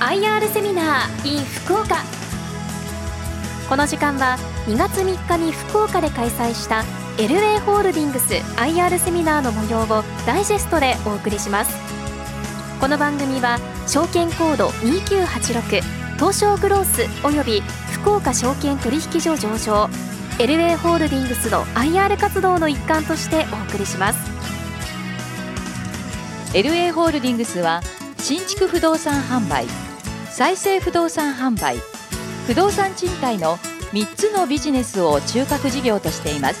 IR セミナー in 福岡この時間は2月3日に福岡で開催したエルウェイホールディングス IR セミナーの模様をダイジェストでお送りします。この番組は証券コード2986東証グロースおよび福岡証券取引所上場エルウェイホールディングスの IR 活動の一環としてお送りします。LA ホールディングスは新築不動産販売再生不動産販売不動産賃貸の3つのビジネスを中核事業としています。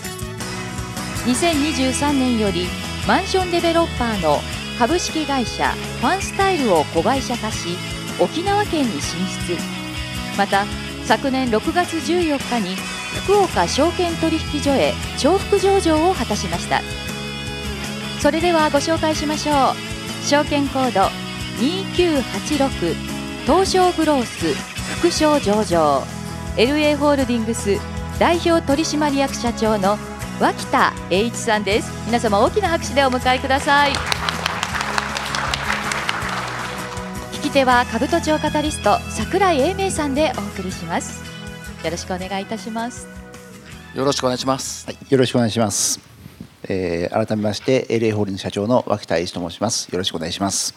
2023年よりマンションデベロッパーの株式会社ファンスタイルを子会社化し沖縄県に進出。また昨年6月14日に福岡証券取引所へ重複上場を果たしました。それではご紹介しましょう。証券コード2986東証グロース副賞上場 LA ホールディングス代表取締役社長の脇田栄一さんです皆様大きな拍手でお迎えください聞き手は兜町カタリスト桜井英明さんでお送りしますよろしくお願いいたしますよろしくお願いします、はい、よろしくお願いします。えー改めまして LA ホールディングス社長の脇田英二と申します。よろしくお願いします。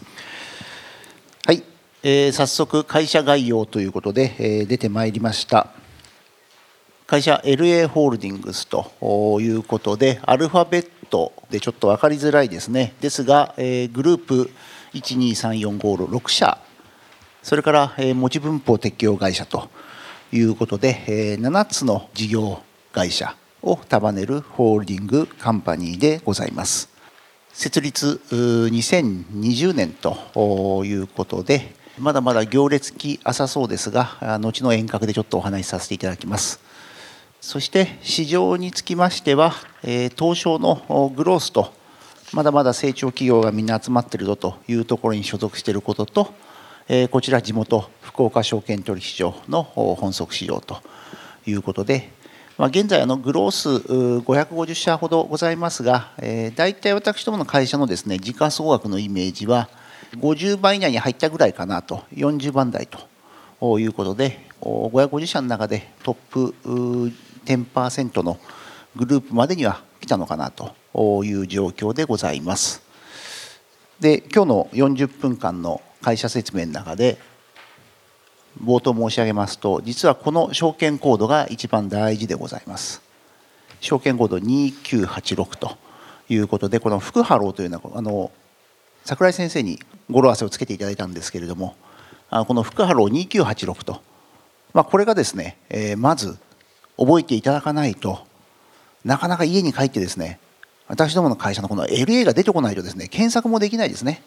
えー早速会社概要ということで、えー出てまいりました。会社 LA ホールディングスということで、アルファベットでちょっと分かりづらいですね。ですが、えーグループ123456社、それから、えー持ち分法適用会社ということで、えー7つの事業会社を束ねるホールディングカンパニーでございます。設立2020年ということで、まだまだ行列期浅そうですが、後の遠隔でちょっとお話しさせていただきます。そして市場につきましては、東証のグロースと、まだまだ成長企業がみんな集まってるぞというところに所属していることと、こちら地元福岡証券取引所の本則市場ということで、ま、現在のグロース550社ほどございますが、えー、大体私どもの会社のですね時価総額のイメージは50番以内に入ったぐらいかなと40番台ということで550社の中でトップ10%のグループまでには来たのかなという状況でございます。で今日の40分間の会社説明の中で冒頭申し上げますと実はこの証券コードが一番大事でございます証券コード2986ということでこの福ハローというのはあの桜井先生に語呂合わせをつけていただいたんですけれどもこの福ハロー2986と、まあ、これがですね、えーまず覚えていただかないとなかなか家に帰ってですね私どもの会社のこの LA が出てこないとですね検索もできないですね。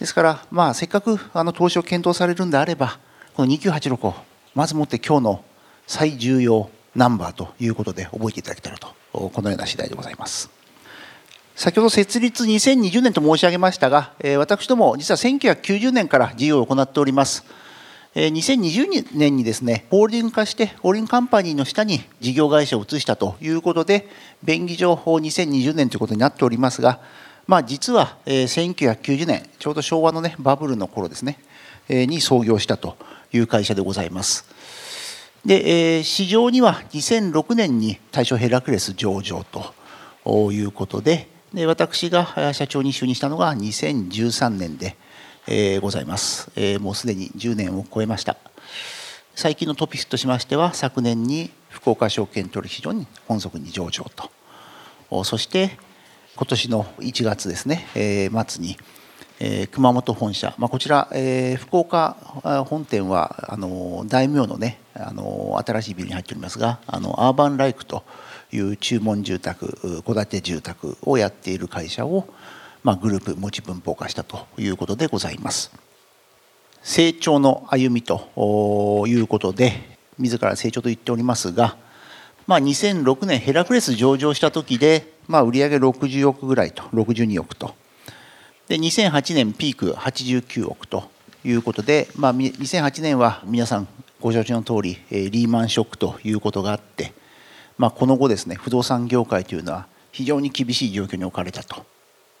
ですから、まあ、せっかくあの投資を検討されるんであればこの2986をまずもって今日の最重要ナンバーということで覚えていただけたらとこのような次第でございます。先ほど設立2020年と申し上げましたが私ども実は1990年から事業を行っております2020年にですね、ホールディング化して、ホールディングカンパニーの下に事業会社を移したということで、便宜上法2020年ということになっておりますが、まあ、実は1990年、ちょうど昭和の、ね、バブルの頃ですね、に創業したという会社でございます。で、市場には2006年に対象ヘラクレス上場ということで、で私が社長に就任したのが2013年で、えーございます、えーもうすでに10年を超えました。最近のトピックとしましては昨年に福岡証券取引所に本則に上場と。そして今年の1月ですね、えー末に、えー熊本本社、まあ、こちら、えー福岡本店はあの大名のねあの新しいビルに入っておりますがあのアーバンライクという注文住宅戸建て住宅をやっている会社を、まあ、グループ持ち分法化したということでございます。成長の歩みということで自ら成長と言っておりますが、まあ、2006年ヘラクレス上場した時で、まあ、売上60億ぐらいと62億とで2008年ピーク89億ということで、まあ、2008年は皆さんご承知の通りリーマンショックということがあって、まあ、この後ですね不動産業界というのは非常に厳しい状況に置かれたと。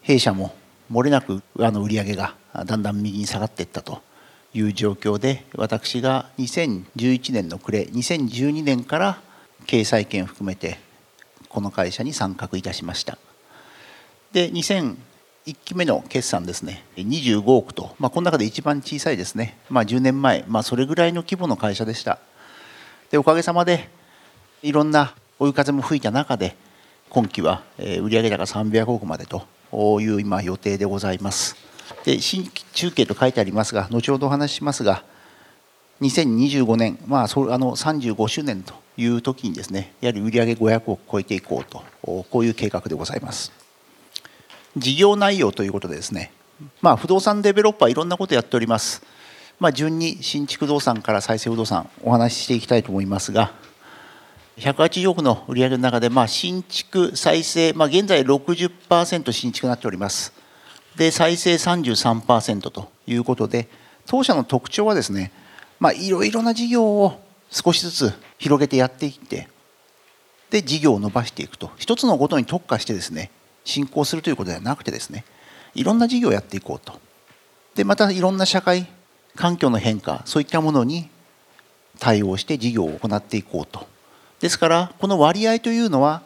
弊社も漏れなくあの売り上げがだんだん右に下がっていったという状況で私が2011年の暮れ2012年から経済圏を含めてこの会社に参画いたしました。で2001期目の決算ですね25億と、まあ、この中で一番小さいですね、まあ、10年前、まあ、それぐらいの規模の会社でした。でおかげさまでいろんな追い風も吹いた中で今期は売上高300億までという今予定でございます。で新規中継と書いてありますが後ほどお話ししますが2025年、まあ、そあの35周年という時にですねやはり売上500億超えていこうとこういう計画でございます。事業内容ということでですね、まあ、不動産デベロッパーいろんなことやっております。まあ、順に新築不動産から再生不動産お話ししていきたいと思いますが180億の売り上げの中で、まあ、新築、再生、まあ、現在60%新築になっております。で、再生33%ということで、当社の特徴はですね、まあ、いろいろな事業を少しずつ広げてやっていって、で、事業を伸ばしていくと、一つのことに特化してですね、進行するということではなくてですね、いろんな事業をやっていこうと。で、またいろんな社会環境の変化、そういったものに対応して事業を行っていこうとですからこの割合というのは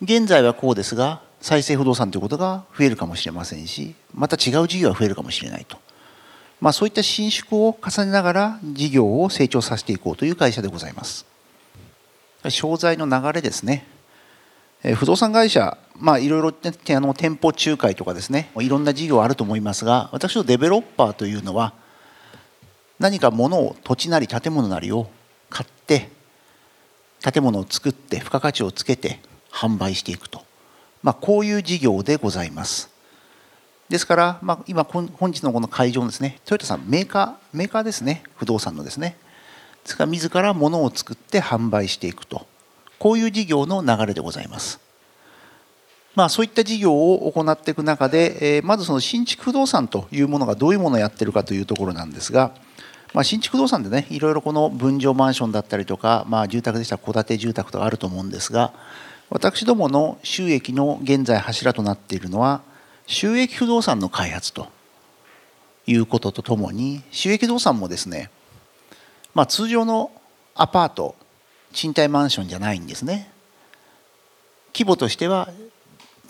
現在はこうですが再生不動産ということが増えるかもしれませんしまた違う事業が増えるかもしれないと、まあ、そういった伸縮を重ねながら事業を成長させていこうという会社でございます。商材の流れですね。不動産会社、まあ、いろいろあの店舗仲介とかですねいろんな事業あると思いますが私のデベロッパーというのは何か物を土地なり建物なりを買って建物を作って付加価値をつけて販売していくと、まあ、こういう事業でございます。ですから、まあ、今本日のこの会場ですねトヨタさんメーカーメーカーですね。不動産のですね。ですから自ら物を作って販売していくと。こういう事業の流れでございます。まあ、そういった事業を行っていく中で、えー、まずその新築不動産というものがどういうものをやってるかというところなんですが、まあ、新築不動産でねいろいろこの分譲マンションだったりとか、まあ、住宅でしたら戸建て住宅とかあると思うんですが私どもの収益の現在柱となっているのは収益不動産の開発ということとともに収益不動産もですね、まあ、通常のアパート賃貸マンションじゃないんですね。規模としては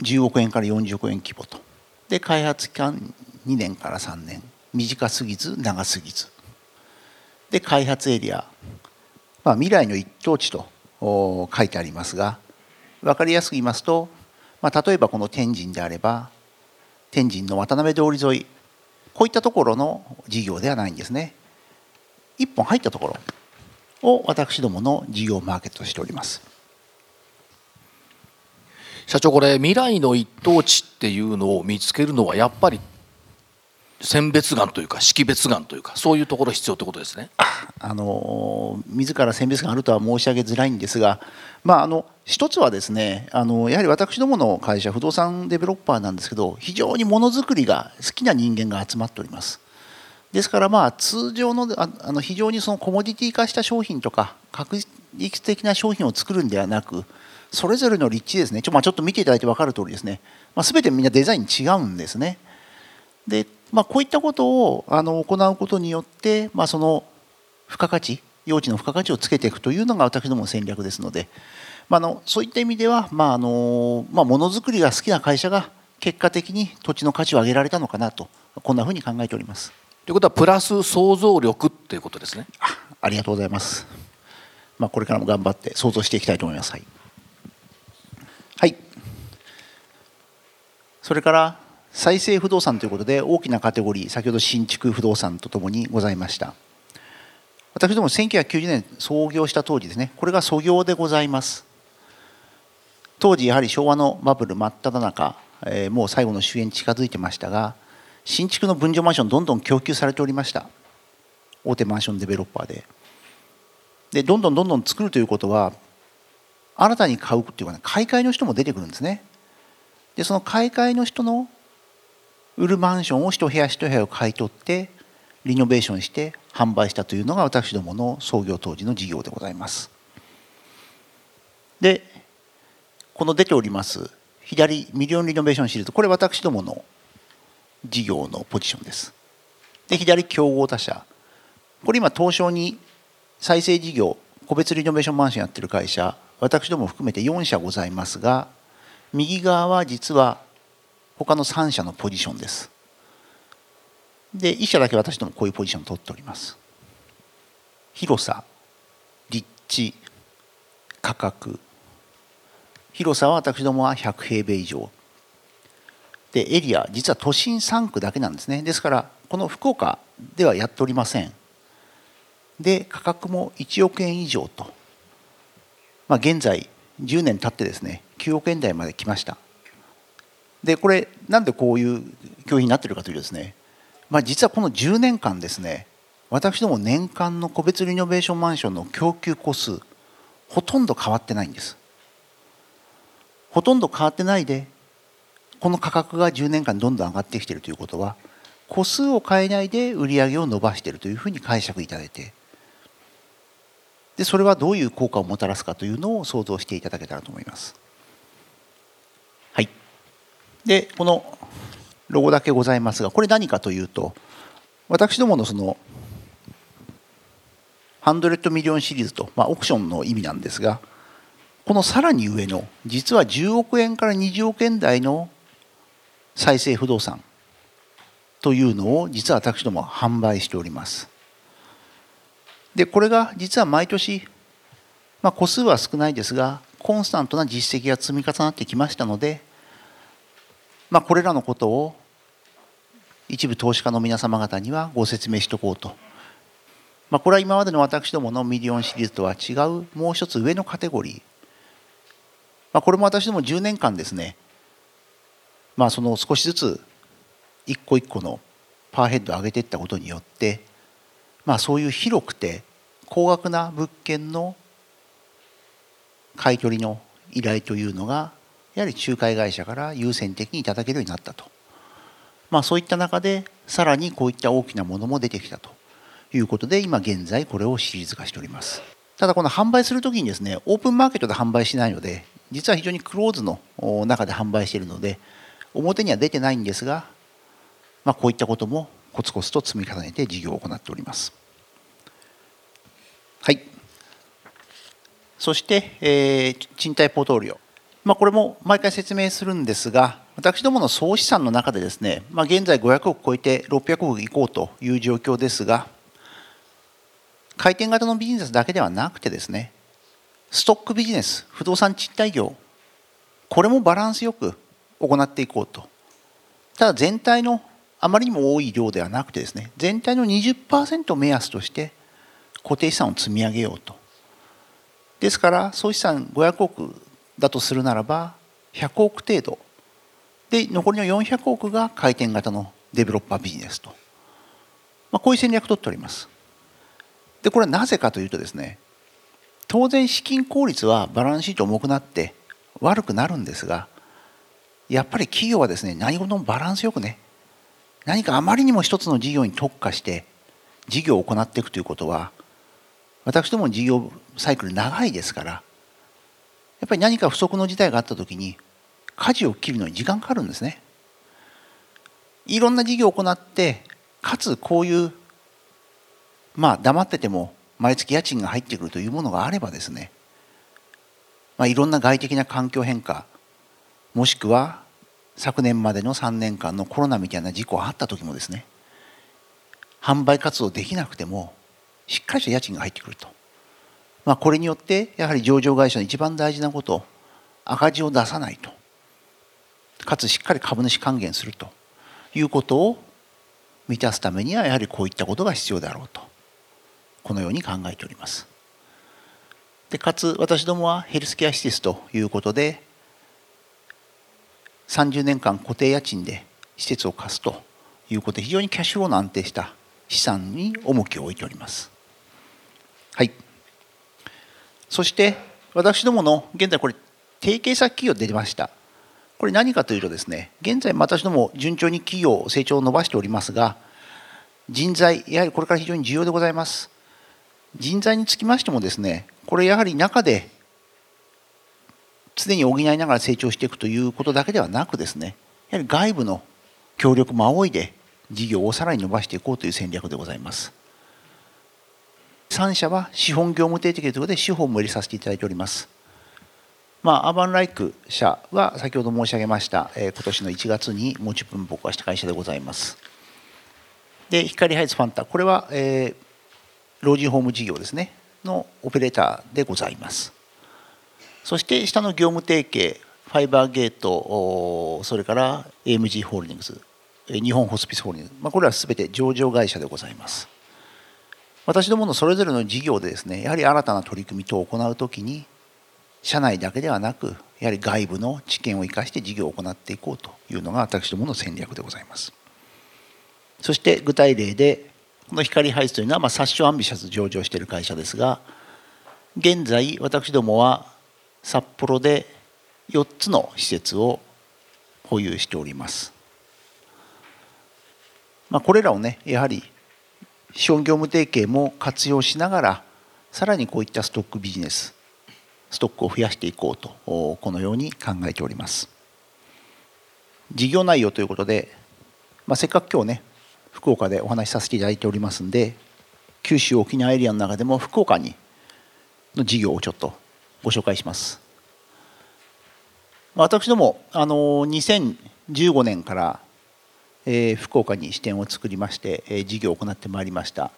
10億円から40億円規模と。で開発期間2年から3年。短すぎず長すぎず。で開発エリア、まあ、未来の一等地と書いてありますが分かりやすく言いますと、まあ、例えばこの天神であれば天神の渡辺通り沿いこういったところの事業ではないんですね。一本入ったところを私どもの事業マーケットしております。社長これ未来の一等地っていうのを見つけるのはやっぱり選別眼というか識別眼というかそういうところ必要ということですね。あの自ら選別眼あるとは申し上げづらいんですが、まあ、あの一つはですねあのやはり私どもの会社不動産デベロッパーなんですけど非常にものづくりが好きな人間が集まっております。ですからまあ通常のあの非常にそのコモディティ化した商品とか確率的な商品を作るんではなくそれぞれの立地ですねちょ,、まあ、ちょっと見ていただいて分かる通りですね、まあ、全てみんなデザイン違うんですね。でまあ、こういったことをあの行うことによって、まあ、その付加価値用地の付加価値をつけていくというのが私どもの戦略ですので、まあ、あのそういった意味では、まああのまあ、ものづくりが好きな会社が結果的に土地の価値を上げられたのかなとこんなふうに考えております。ということはプラス想像力っていうことですね。あありがとうございます。まあ、これからも頑張って想像していきたいと思います。はい。はい、それから再生不動産ということで大きなカテゴリー先ほど新築不動産とともにございました。私ども1990年創業した当時ですね。これが創業でございます。当時やはり昭和のバブル真っ只中、えー、もう最後の終焉に近づいてましたが新築の分譲マンションどんどん供給されておりました。大手マンションデベロッパーで。でどんどんどんどん作るということは新たに買うっていうかね買い替えの人も出てくるんですね。でその買い替えの人の売るマンションを一部屋一部屋を買い取ってリノベーションして販売したというのが私どもの創業当時の事業でございます。でこの出ております左ミリオンリノベーションシリーズこれ私どもの事業のポジションです。で左競合他社。これ今東証に再生事業個別リノベーションマンションやってる会社私ども含めて4社ございますが右側は実は他の3社のポジションです。で1社だけ私どもこういうポジションを取っております。広さ立地価格。広さは私どもは100平米以上。でエリア実は都心3区だけなんですね。ですからこの福岡ではやっておりません。で価格も1億円以上と、まあ、現在10年経ってですね9億円台まで来ました。でこれなんでこういう教費になってるかというとですね、まあ、実はこの10年間ですね私ども年間の個別リノベーションマンションの供給個数ほとんど変わってないんですほとんど変わってないでこの価格が10年間どんどん上がってきているということは個数を変えないで売り上げを伸ばしているというふうに解釈いただいてでそれはどういう効果をもたらすかというのを想像していただけたらと思います。でこのロゴだけございますがこれ何かというと私どものその100ミリオンシリーズと、まあ、オプションの意味なんですがこのさらに上の実は10億円から20億円台の再生不動産というのを実は私ども販売しております。でこれが実は毎年、まあ、個数は少ないですがコンスタントな実績が積み重なってきましたので、まあ、これらのことを一部投資家の皆様方にはご説明しておこうと、まあ、これは今までの私どものミリオンシリーズとは違うもう一つ上のカテゴリー、まあ、これも私ども10年間ですね、まあ、その少しずつ一個一個のパワーヘッドを上げていったことによってまあそういう広くて高額な物件の買い取りの依頼というのがやはり仲介会社から優先的にいただけるようになったと、まあ、そういった中でさらにこういった大きなものも出てきたと。いうことで今現在これをシリーズ化しております。ただこの販売するときにですねオープンマーケットで販売しないので実は非常にクローズの中で販売しているので表には出てないんですが、まあ、こういったこともコツコツと積み重ねて事業を行っております。はい。そして、えー、賃貸ポートフォリオ、まあ、これも毎回説明するんですが私どもの総資産の中でですね、まあ、現在500億超えて600億いこうという状況ですが回転型のビジネスだけではなくてですねストックビジネス不動産賃貸業これもバランスよく行っていこうとただ全体のあまりにも多い量ではなくてですね全体の20%を目安として固定資産を積み上げようとですから総資産500億だとするならば100億程度。で残りの400億が回転型のデベロッパービジネスと、まあ、こういう戦略を取っております。でこれはなぜかというとですね当然資金効率はバランスシート重くなって悪くなるんですがやっぱり企業はですね何事もバランスよくね何かあまりにも一つの事業に特化して事業を行っていくということは私ども事業サイクル長いですからやっぱり何か不足の事態があった時に舵を切るのに時間かかるんですね。いろんな事業を行ってかつこういうまあ黙ってても毎月家賃が入ってくるというものがあればですね、まあ、いろんな外的な環境変化もしくは昨年までの3年間のコロナみたいな事故があった時もですね販売活動できなくてもしっかりした家賃が入ってくると、まあ、これによってやはり上場会社の一番大事なこと赤字を出さないと。かつしっかり株主還元すると。いうことを満たすためにはやはりこういったことが必要であろうと。このように考えております。でかつ私どもはヘルスケア施設ということで30年間固定家賃で施設を貸すと。いうことで非常にキャッシュフローの安定した資産に重きを置いております。はい。そして私どもの現在これ提携先企業出ました。これ何かというとですね、現在私ども順調に企業成長を伸ばしておりますが、人材、やはりこれから非常に重要でございます。人材につきましてもですね、これやはり中で常に補いながら成長していくということだけではなくですねやはり外部の協力も仰いで事業をさらに伸ばしていこうという戦略でございます3社は資本業務提携ということで資本も入れさせていただいておりますまあ、アーバンライク社は先ほど申し上げました、えー、今年の1月に持ち分僕はした会社でございます。で、光ハイツファンタ、これは、えー、老人ホーム事業ですね、のオペレーターでございます。そして下の業務提携、ファイバーゲート、それから AMG ホールディングス、日本ホスピスホールディングス、まあ、これはすべて上場会社でございます。私どものそれぞれの事業でですね、やはり新たな取り組み等を行うときに、社内だけではなく、やはり外部の知見を生かして事業を行っていこうというのが私どもの戦略でございます。そして具体例で、この光ハイツというのは、まあ、サッシュアンビシャス上場している会社ですが、現在、私どもは札幌で4つの施設を保有しております。まあ、これらをね、やはり資本業務提携も活用しながら、さらにこういったストックビジネス、ストックを増やしていこうとこのように考えております。事業内容ということで、まあ、せっかく今日ね福岡でお話しさせていただいておりますんで九州沖縄エリアの中でも福岡にの事業をちょっとご紹介します。私どもあの2015年から、福岡に支店を作りまして、事業を行ってまいりました。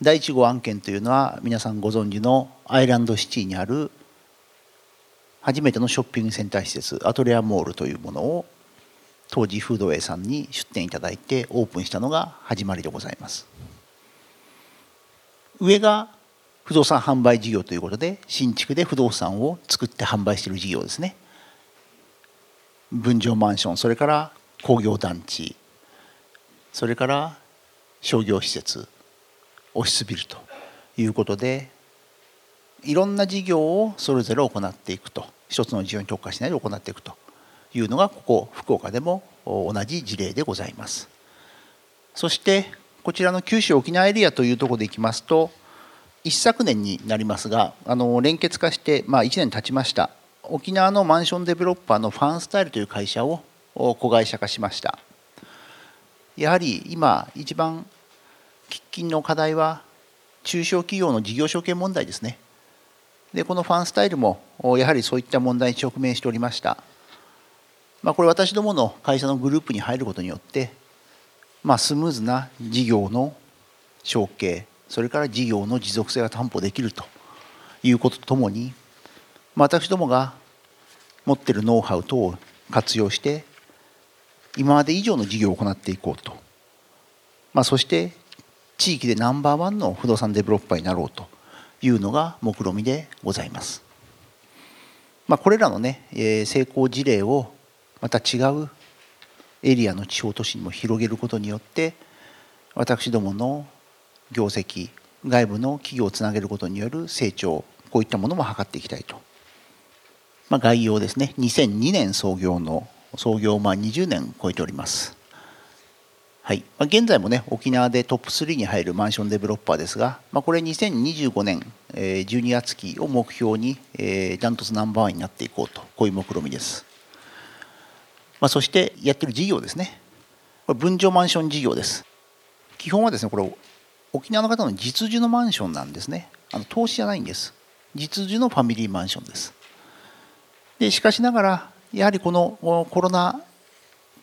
第1号案件というのは皆さんご存知のアイランドシティにある初めてのショッピングセンター施設アトレアモールというものを当時フードウェイさんに出店いただいてオープンしたのが始まりでございます。上が不動産販売事業ということで新築で不動産を作って販売している事業ですね。分譲マンションそれから工業団地それから商業施設オフィスビルということでいろんな事業をそれぞれ行っていくと。一つの事業に特化しないで行っていくというのがここ福岡でも同じ事例でございます。そしてこちらの九州沖縄エリアというところでいきますと一昨年になりますがあの連結化して、まあ、1年経ちました。沖縄のマンションデベロッパーのファンスタイルという会社を子会社化しました。やはり今一番喫緊の課題は中小企業の事業承継問題ですね。でこのファンスタイルもやはりそういった問題に直面しておりました、まあ、これ私どもの会社のグループに入ることによって、まあ、スムーズな事業の承継それから事業の持続性が担保できるということとともに、まあ、私どもが持っているノウハウ等を活用して今まで以上の事業を行っていこうと、まあ、そして地域でナンバーワンの不動産デベロッパーになろうというのが目論見でございます。まあ、これらのね、え成功事例をまた違うエリアの地方都市にも広げることによって私どもの業績外部の企業をつなげることによる成長こういったものも図っていきたいと、まあ、概要ですね。2002年創業の創業まあ20年超えております。はい、まあ、現在もね沖縄でトップ3に入るマンションデベロッパーですが、まあ、これ2025年、えー、12月期を目標に、えー、ダントツナンバーワンになっていこうとこういう目論見です、まあ、そしてやってる事業ですね。これ分譲マンション事業です。基本はですねこれ沖縄の方の実需のマンションなんですね。あの投資じゃないんです。実需のファミリーマンションです。でしかしながらやはりこのコロナ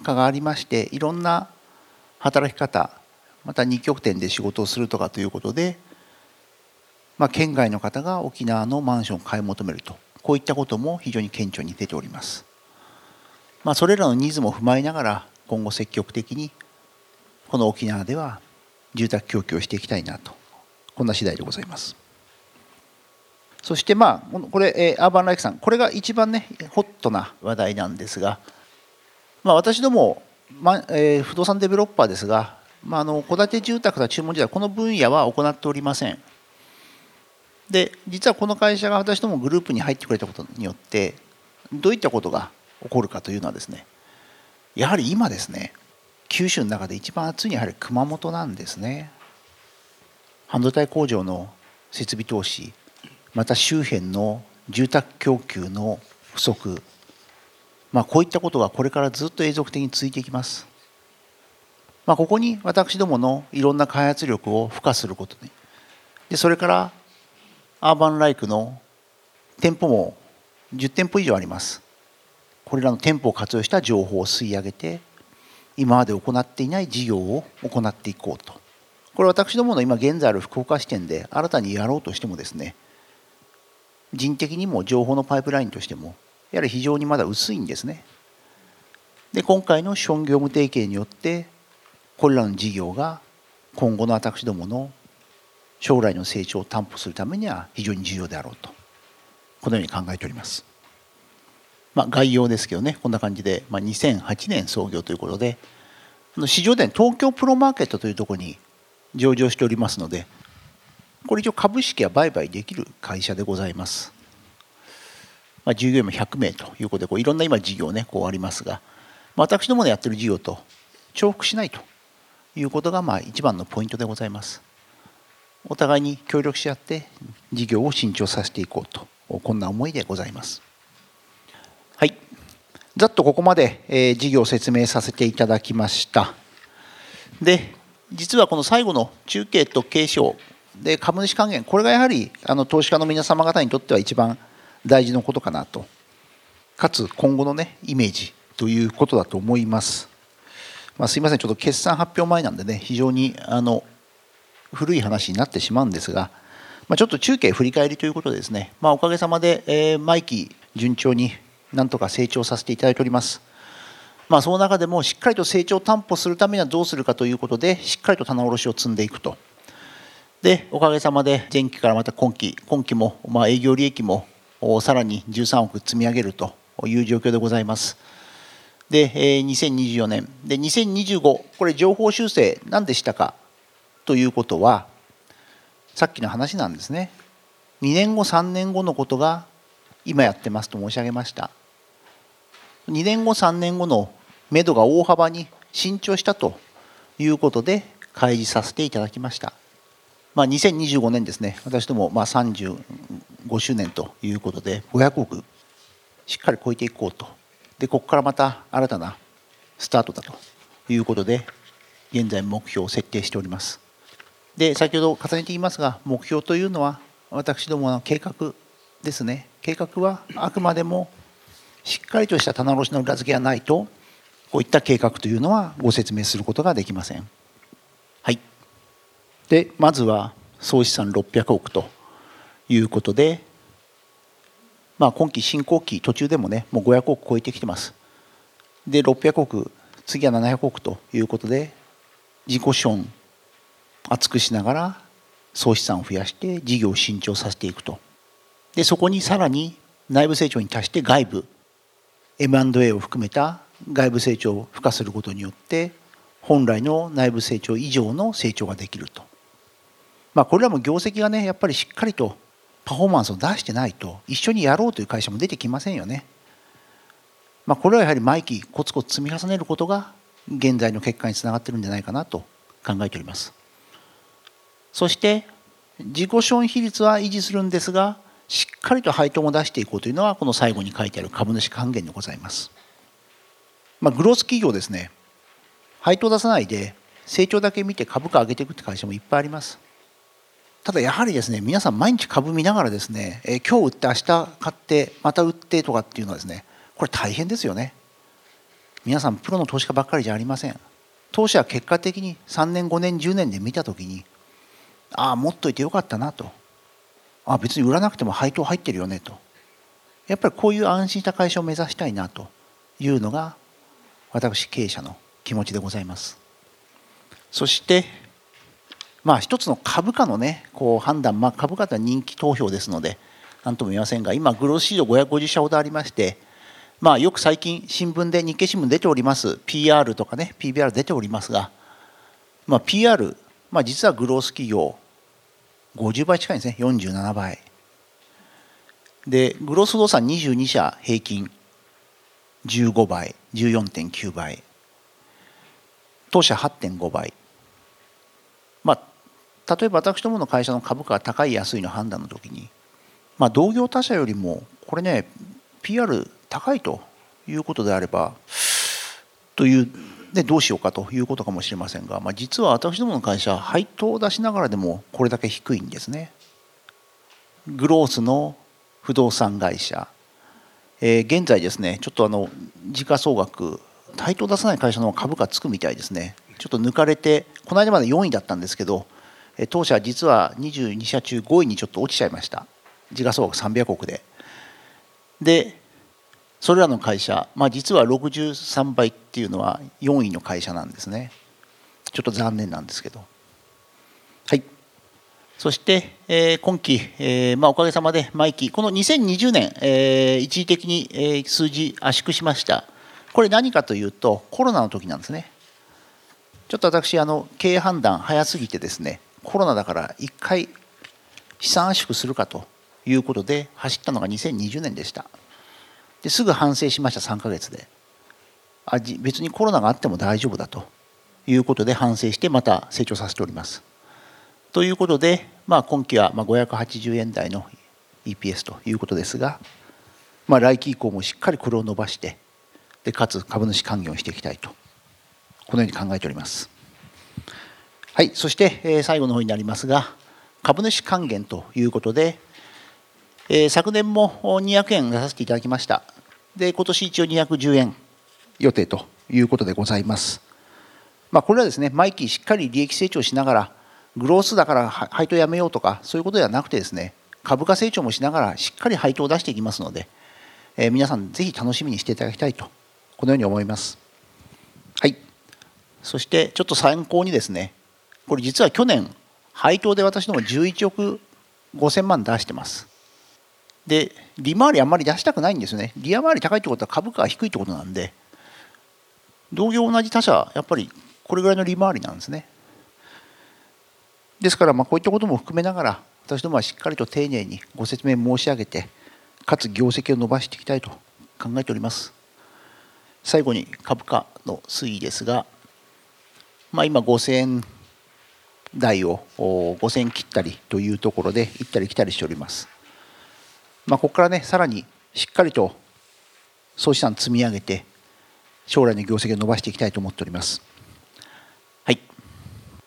禍がありましていろんな働き方また二極点で仕事をするとかということで、まあ、県外の方が沖縄のマンションを買い求めると。こういったことも非常に顕著に出ております、まあ、それらのニーズも踏まえながら今後積極的にこの沖縄では住宅供給をしていきたいなと。こんな次第でございます。そしてまあこれ、えアーバンライクさんこれが一番ねホットな話題なんですが、まあ、私どもまえ、不動産デベロッパーですが、まあ、あの戸建て住宅や注文時代この分野は行っておりません。で実はこの会社が私どもグループに入ってくれたことによってどういったことが起こるかというのはですねやはり今ですね九州の中で一番暑いのはやはり熊本なんですね。半導体工場の設備投資。また周辺の住宅供給の不足。まあ、こういったことがこれからずっと永続的に続いていきます。まあ、ここに私どものいろんな開発力を付加することででそれからアーバンライクの店舗も10店舗以上あります。これらの店舗を活用した情報を吸い上げて今まで行っていない事業を行っていこうと。これ私どもの今現在ある福岡支店で新たにやろうとしてもですね人的にも情報のパイプラインとしてもやはり非常にまだ薄いんですねで今回の資本業務提携によってこれらの事業が今後の私どもの将来の成長を担保するためには非常に重要であろうとこのように考えております。まあ、概要ですけどねこんな感じで、まあ、2008年創業ということで市場で東京プロマーケットというところに上場しておりますのでこれ一応株式は売買できる会社でございます。まあ、従業員も100名ということでこういろんな今事業ねこうありますが私どものやってる事業と重複しないということがまあ一番のポイントでございます。お互いに協力し合って事業を伸長させていこうとこんな思いでございます。はい。ざっとここまで、えー、事業を説明させていただきました。で、実はこの最後の中継と継承で株主還元、これがやはりあの投資家の皆様方にとっては一番大事なことかなと。かつ今後のね、イメージということだと思います。まあ、すいません、ちょっと決算発表前なんでね、非常にあの古い話になってしまうんですが、まあ、ちょっと中継振り返りということでですね、まあ、おかげさまで、えー、毎期順調になんとか成長させていただいております。まあ、その中でもしっかりと成長を担保するためにはどうするかということで、しっかりと棚卸しを積んでいくと。で、おかげさまで前期からまた今期、今期も、ま、営業利益もさらに13億積み上げるという状況でございます。で、2024年。で、2025、これ情報修正何でしたか？ということは、さっきの話なんですね2年後3年後のことが今やってますと申し上げました2年後3年後の目処が大幅に伸長したということで開示させていただきました、まあ、2025年ですね。私どもまあ35周年ということで500億しっかり超えていこうと。でここからまた新たなスタートだということで現在目標を設定しております。で先ほど重ねて言いますが目標というのは私どもの計画ですね。計画はあくまでもしっかりとした棚卸しの裏付けがないとこういった計画というのはご説明することができません。でまずは総資産600億ということでまあ今期進行期途中でもねもう500億超えてきてます。で600億次は700億ということで自己資本厚くしながら総資産を増やして事業を伸長させていくと。でそこにさらに内部成長に達して外部 M&A を含めた外部成長を付加することによって本来の内部成長以上の成長ができると、まあ、これらも業績がねやっぱりしっかりとパフォーマンスを出してないと一緒にやろうという会社も出てきませんよね、まあ、これはやはり毎期コツコツ積み重ねることが現在の結果につながってるんじゃないかなと考えておりますそして自己資本比率は維持するんですがしっかりと配当も出していこうというのはこの最後に書いてある株主還元でございます。まあ、グロース企業ですね配当出さないで成長だけ見て株価上げていくって会社もいっぱいあります。ただやはりですね皆さん毎日株見ながらですね、え今日売って明日買ってまた売ってとかっていうのはですねこれ大変ですよね。皆さんプロの投資家ばっかりじゃありません。投資は結果的に3年5年10年で見た時にああ持っといてよかったなとあ別に売らなくても配当入ってるよねとやっぱりこういう安心した会社を目指したいなというのが私経営者の気持ちでございますそしてまあ一つの株価のねこう判断、まあ、株価とは人気投票ですので何とも言いませんが今グロース市場550社ほどありましてまあよく最近新聞で日経新聞出ております PR とかね PBR 出ておりますがまあ PR まあ実はグロース企業50倍近いんですね47倍。でグロース動産22社平均15倍14.9倍。当社8.5倍。例えば私どもの会社の株価が高い安いの判断の時にまあ同業他社よりもこれね PR 高いということであればというでどうしようかということかもしれませんが、まあ、実は私どもの会社配当を出しながらでもこれだけ低いんですね。グロースの不動産会社、えー、現在ですねちょっとあの時価総額配当出さない会社の株価つくみたいですねちょっと抜かれてこの間まで4位だったんですけど当社実は22社中5位にちょっと落ちちゃいました。時価総額300億で。でそれらの会社、まあ、実は63倍っていうのは4位の会社なんですね。ちょっと残念なんですけど。はい。そして、えー、今期、えーまあ、おかげさまで毎期この2020年、えー、一時的に、えー、数字圧縮しました。これ何かというとコロナの時なんですね。ちょっと私あの経営判断早すぎてですねコロナだから1回資産圧縮するかということで走ったのが2020年でした。ですぐ反省しました3ヶ月で。あ別にコロナがあっても大丈夫だということで反省してまた成長させております。ということで、まあ、今期は580円台の EPS ということですが、まあ、来期以降もしっかりこれを伸ばしてでかつ株主還元をしていきたいとこのように考えております。はいそして、え最後の方になりますが株主還元ということで、え昨年も200円出させていただきましたで今年一応210円予定ということでございます。まあ、これはですね毎期しっかり利益成長しながらグロースだから配当やめようとかそういうことではなくてですね株価成長もしながらしっかり配当を出していきますので、えー、皆さんぜひ楽しみにしていただきたいとこのように思います。はいそしてちょっと参考にですねこれ実は去年配当で私ども11億5000万出してます。で利回りあんまり出したくないんですよね。利回り高いってことは株価が低いってことなんで同業同じ他社やっぱりこれぐらいの利回りなんですね。ですからまあこういったことも含めながら私どもはしっかりと丁寧にご説明申し上げてかつ業績を伸ばしていきたいと考えております。最後に株価の推移ですが、まあ、今5000円台を5000切ったりというところで行ったり来たりしております。まあ、ここからねさらにしっかりと総資産積み上げて将来の業績を伸ばしていきたいと思っております。はい。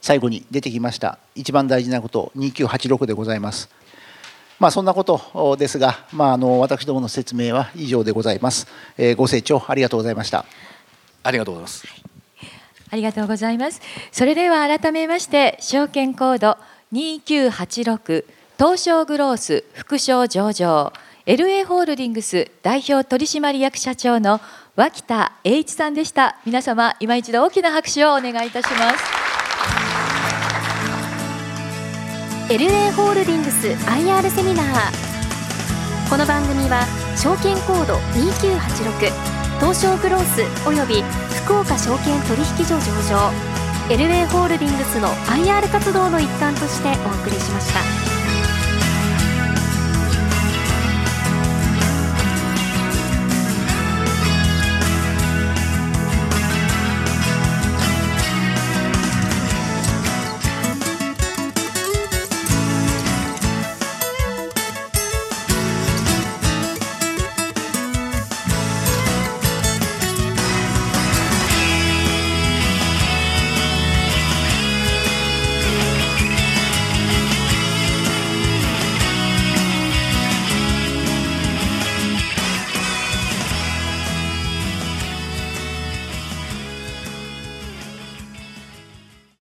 最後に出てきました一番大事なこと2986でございます。まあそんなことですが、まあ、あの私どもの説明は以上でございます、えー、ご清聴ありがとうございました。ありがとうございます。ありがとうございます。それでは改めまして証券コード2986東証グロース副賞上場 LA ホールディングス代表取締役社長の脇田栄一さんでした。皆様今一度大きな拍手をお願いいたします。LA ホールディングス IR セミナー。この番組は証券コード2986東証グロースおよび福岡証券取引所上場 LA ホールディングスの IR 活動の一環としてお送りしました。